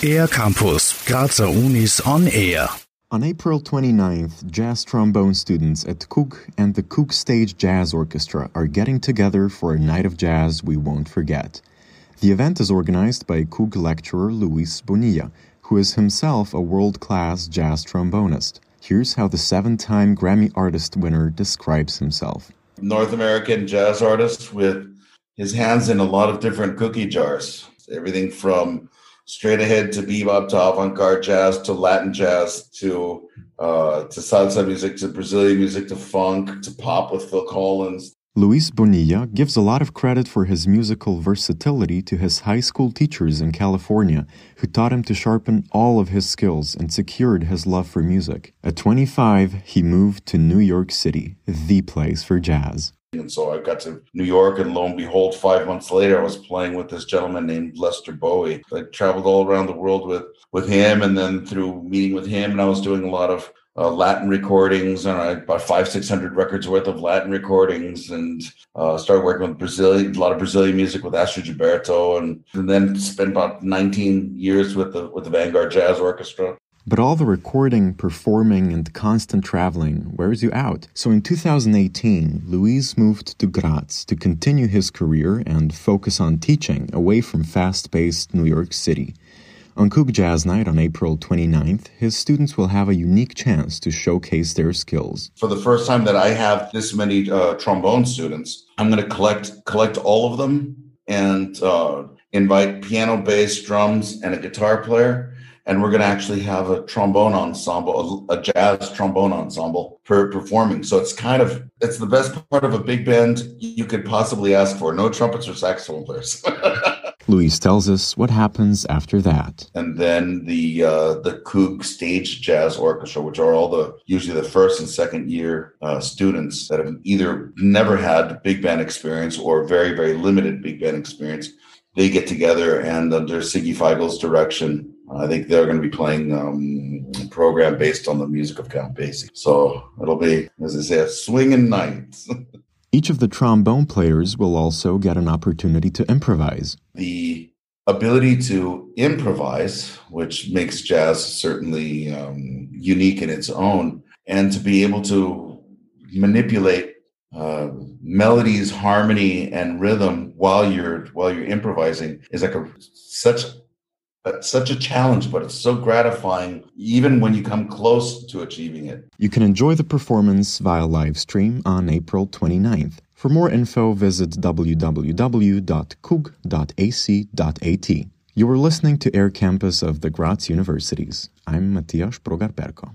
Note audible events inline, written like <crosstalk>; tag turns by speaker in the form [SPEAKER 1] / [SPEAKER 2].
[SPEAKER 1] AirCampus, Grazer Unis on Air.
[SPEAKER 2] On April 29th, jazz trombone students at KUG and the KUG Stage Jazz Orchestra are getting together for a night of jazz we won't forget. The event is organized by KUG lecturer Luis Bonilla, who is himself a world class jazz trombonist. Here's how the seven time Grammy Artist winner describes himself
[SPEAKER 3] North American jazz artist with his hands in a lot of different cookie jars. Everything from straight ahead to bebop to avant-garde jazz to Latin jazz to uh, to salsa music to Brazilian music to funk to pop with Phil Collins.
[SPEAKER 2] Luis Bonilla gives a lot of credit for his musical versatility to his high school teachers in California, who taught him to sharpen all of his skills and secured his love for music. At 25, he moved to New York City, the place for jazz.
[SPEAKER 3] And so I got to New York, and lo and behold, five months later, I was playing with this gentleman named Lester Bowie. I traveled all around the world with with him, and then through meeting with him, and I was doing a lot of uh, Latin recordings, and I bought five, six hundred records worth of Latin recordings, and uh, started working with Brazilian, a lot of Brazilian music with Astrud Gilberto, and, and then spent about nineteen years with the with the Vanguard Jazz Orchestra.
[SPEAKER 2] But all the recording, performing, and constant traveling wears you out. So in 2018, Luis moved to Graz to continue his career and focus on teaching away from fast paced New York City. On KUG Jazz Night on April 29th, his students will have a unique chance to showcase their skills.
[SPEAKER 3] For the first time that I have this many uh, trombone students, I'm going to collect collect all of them and uh, invite piano, bass, drums, and a guitar player and we're going to actually have a trombone ensemble, a, jazz trombone ensemble for performing. So it's kind of it's the best part of a big band you could possibly ask for. No trumpets or saxophone players. <laughs>
[SPEAKER 2] Luis tells us what happens after that.
[SPEAKER 3] And then the uh, the KUG Stage Jazz Orchestra, which are all the usually the first and second year uh, students that have either never had big band experience or very very limited big band experience, they get together and under Sigi Feigl's direction I think they're going to be playing um, a program based on the music of Count Basie. So it'll be, as I say, a swinging night. <laughs>
[SPEAKER 2] Each of the trombone players will also get an opportunity to improvise.
[SPEAKER 3] The ability to improvise, which makes jazz certainly um, unique in its own, and to be able to manipulate uh, melodies, harmony, and rhythm while you're while you're improvising is like a such such a challenge, but it's so gratifying, even when you come close to achieving it.
[SPEAKER 2] You can enjoy the performance via live stream on April 29th. For more info, visit www.kug.ac.at. You are listening to AirCampus of the Graz Universities. I'm Matthias Sprogar-Perko.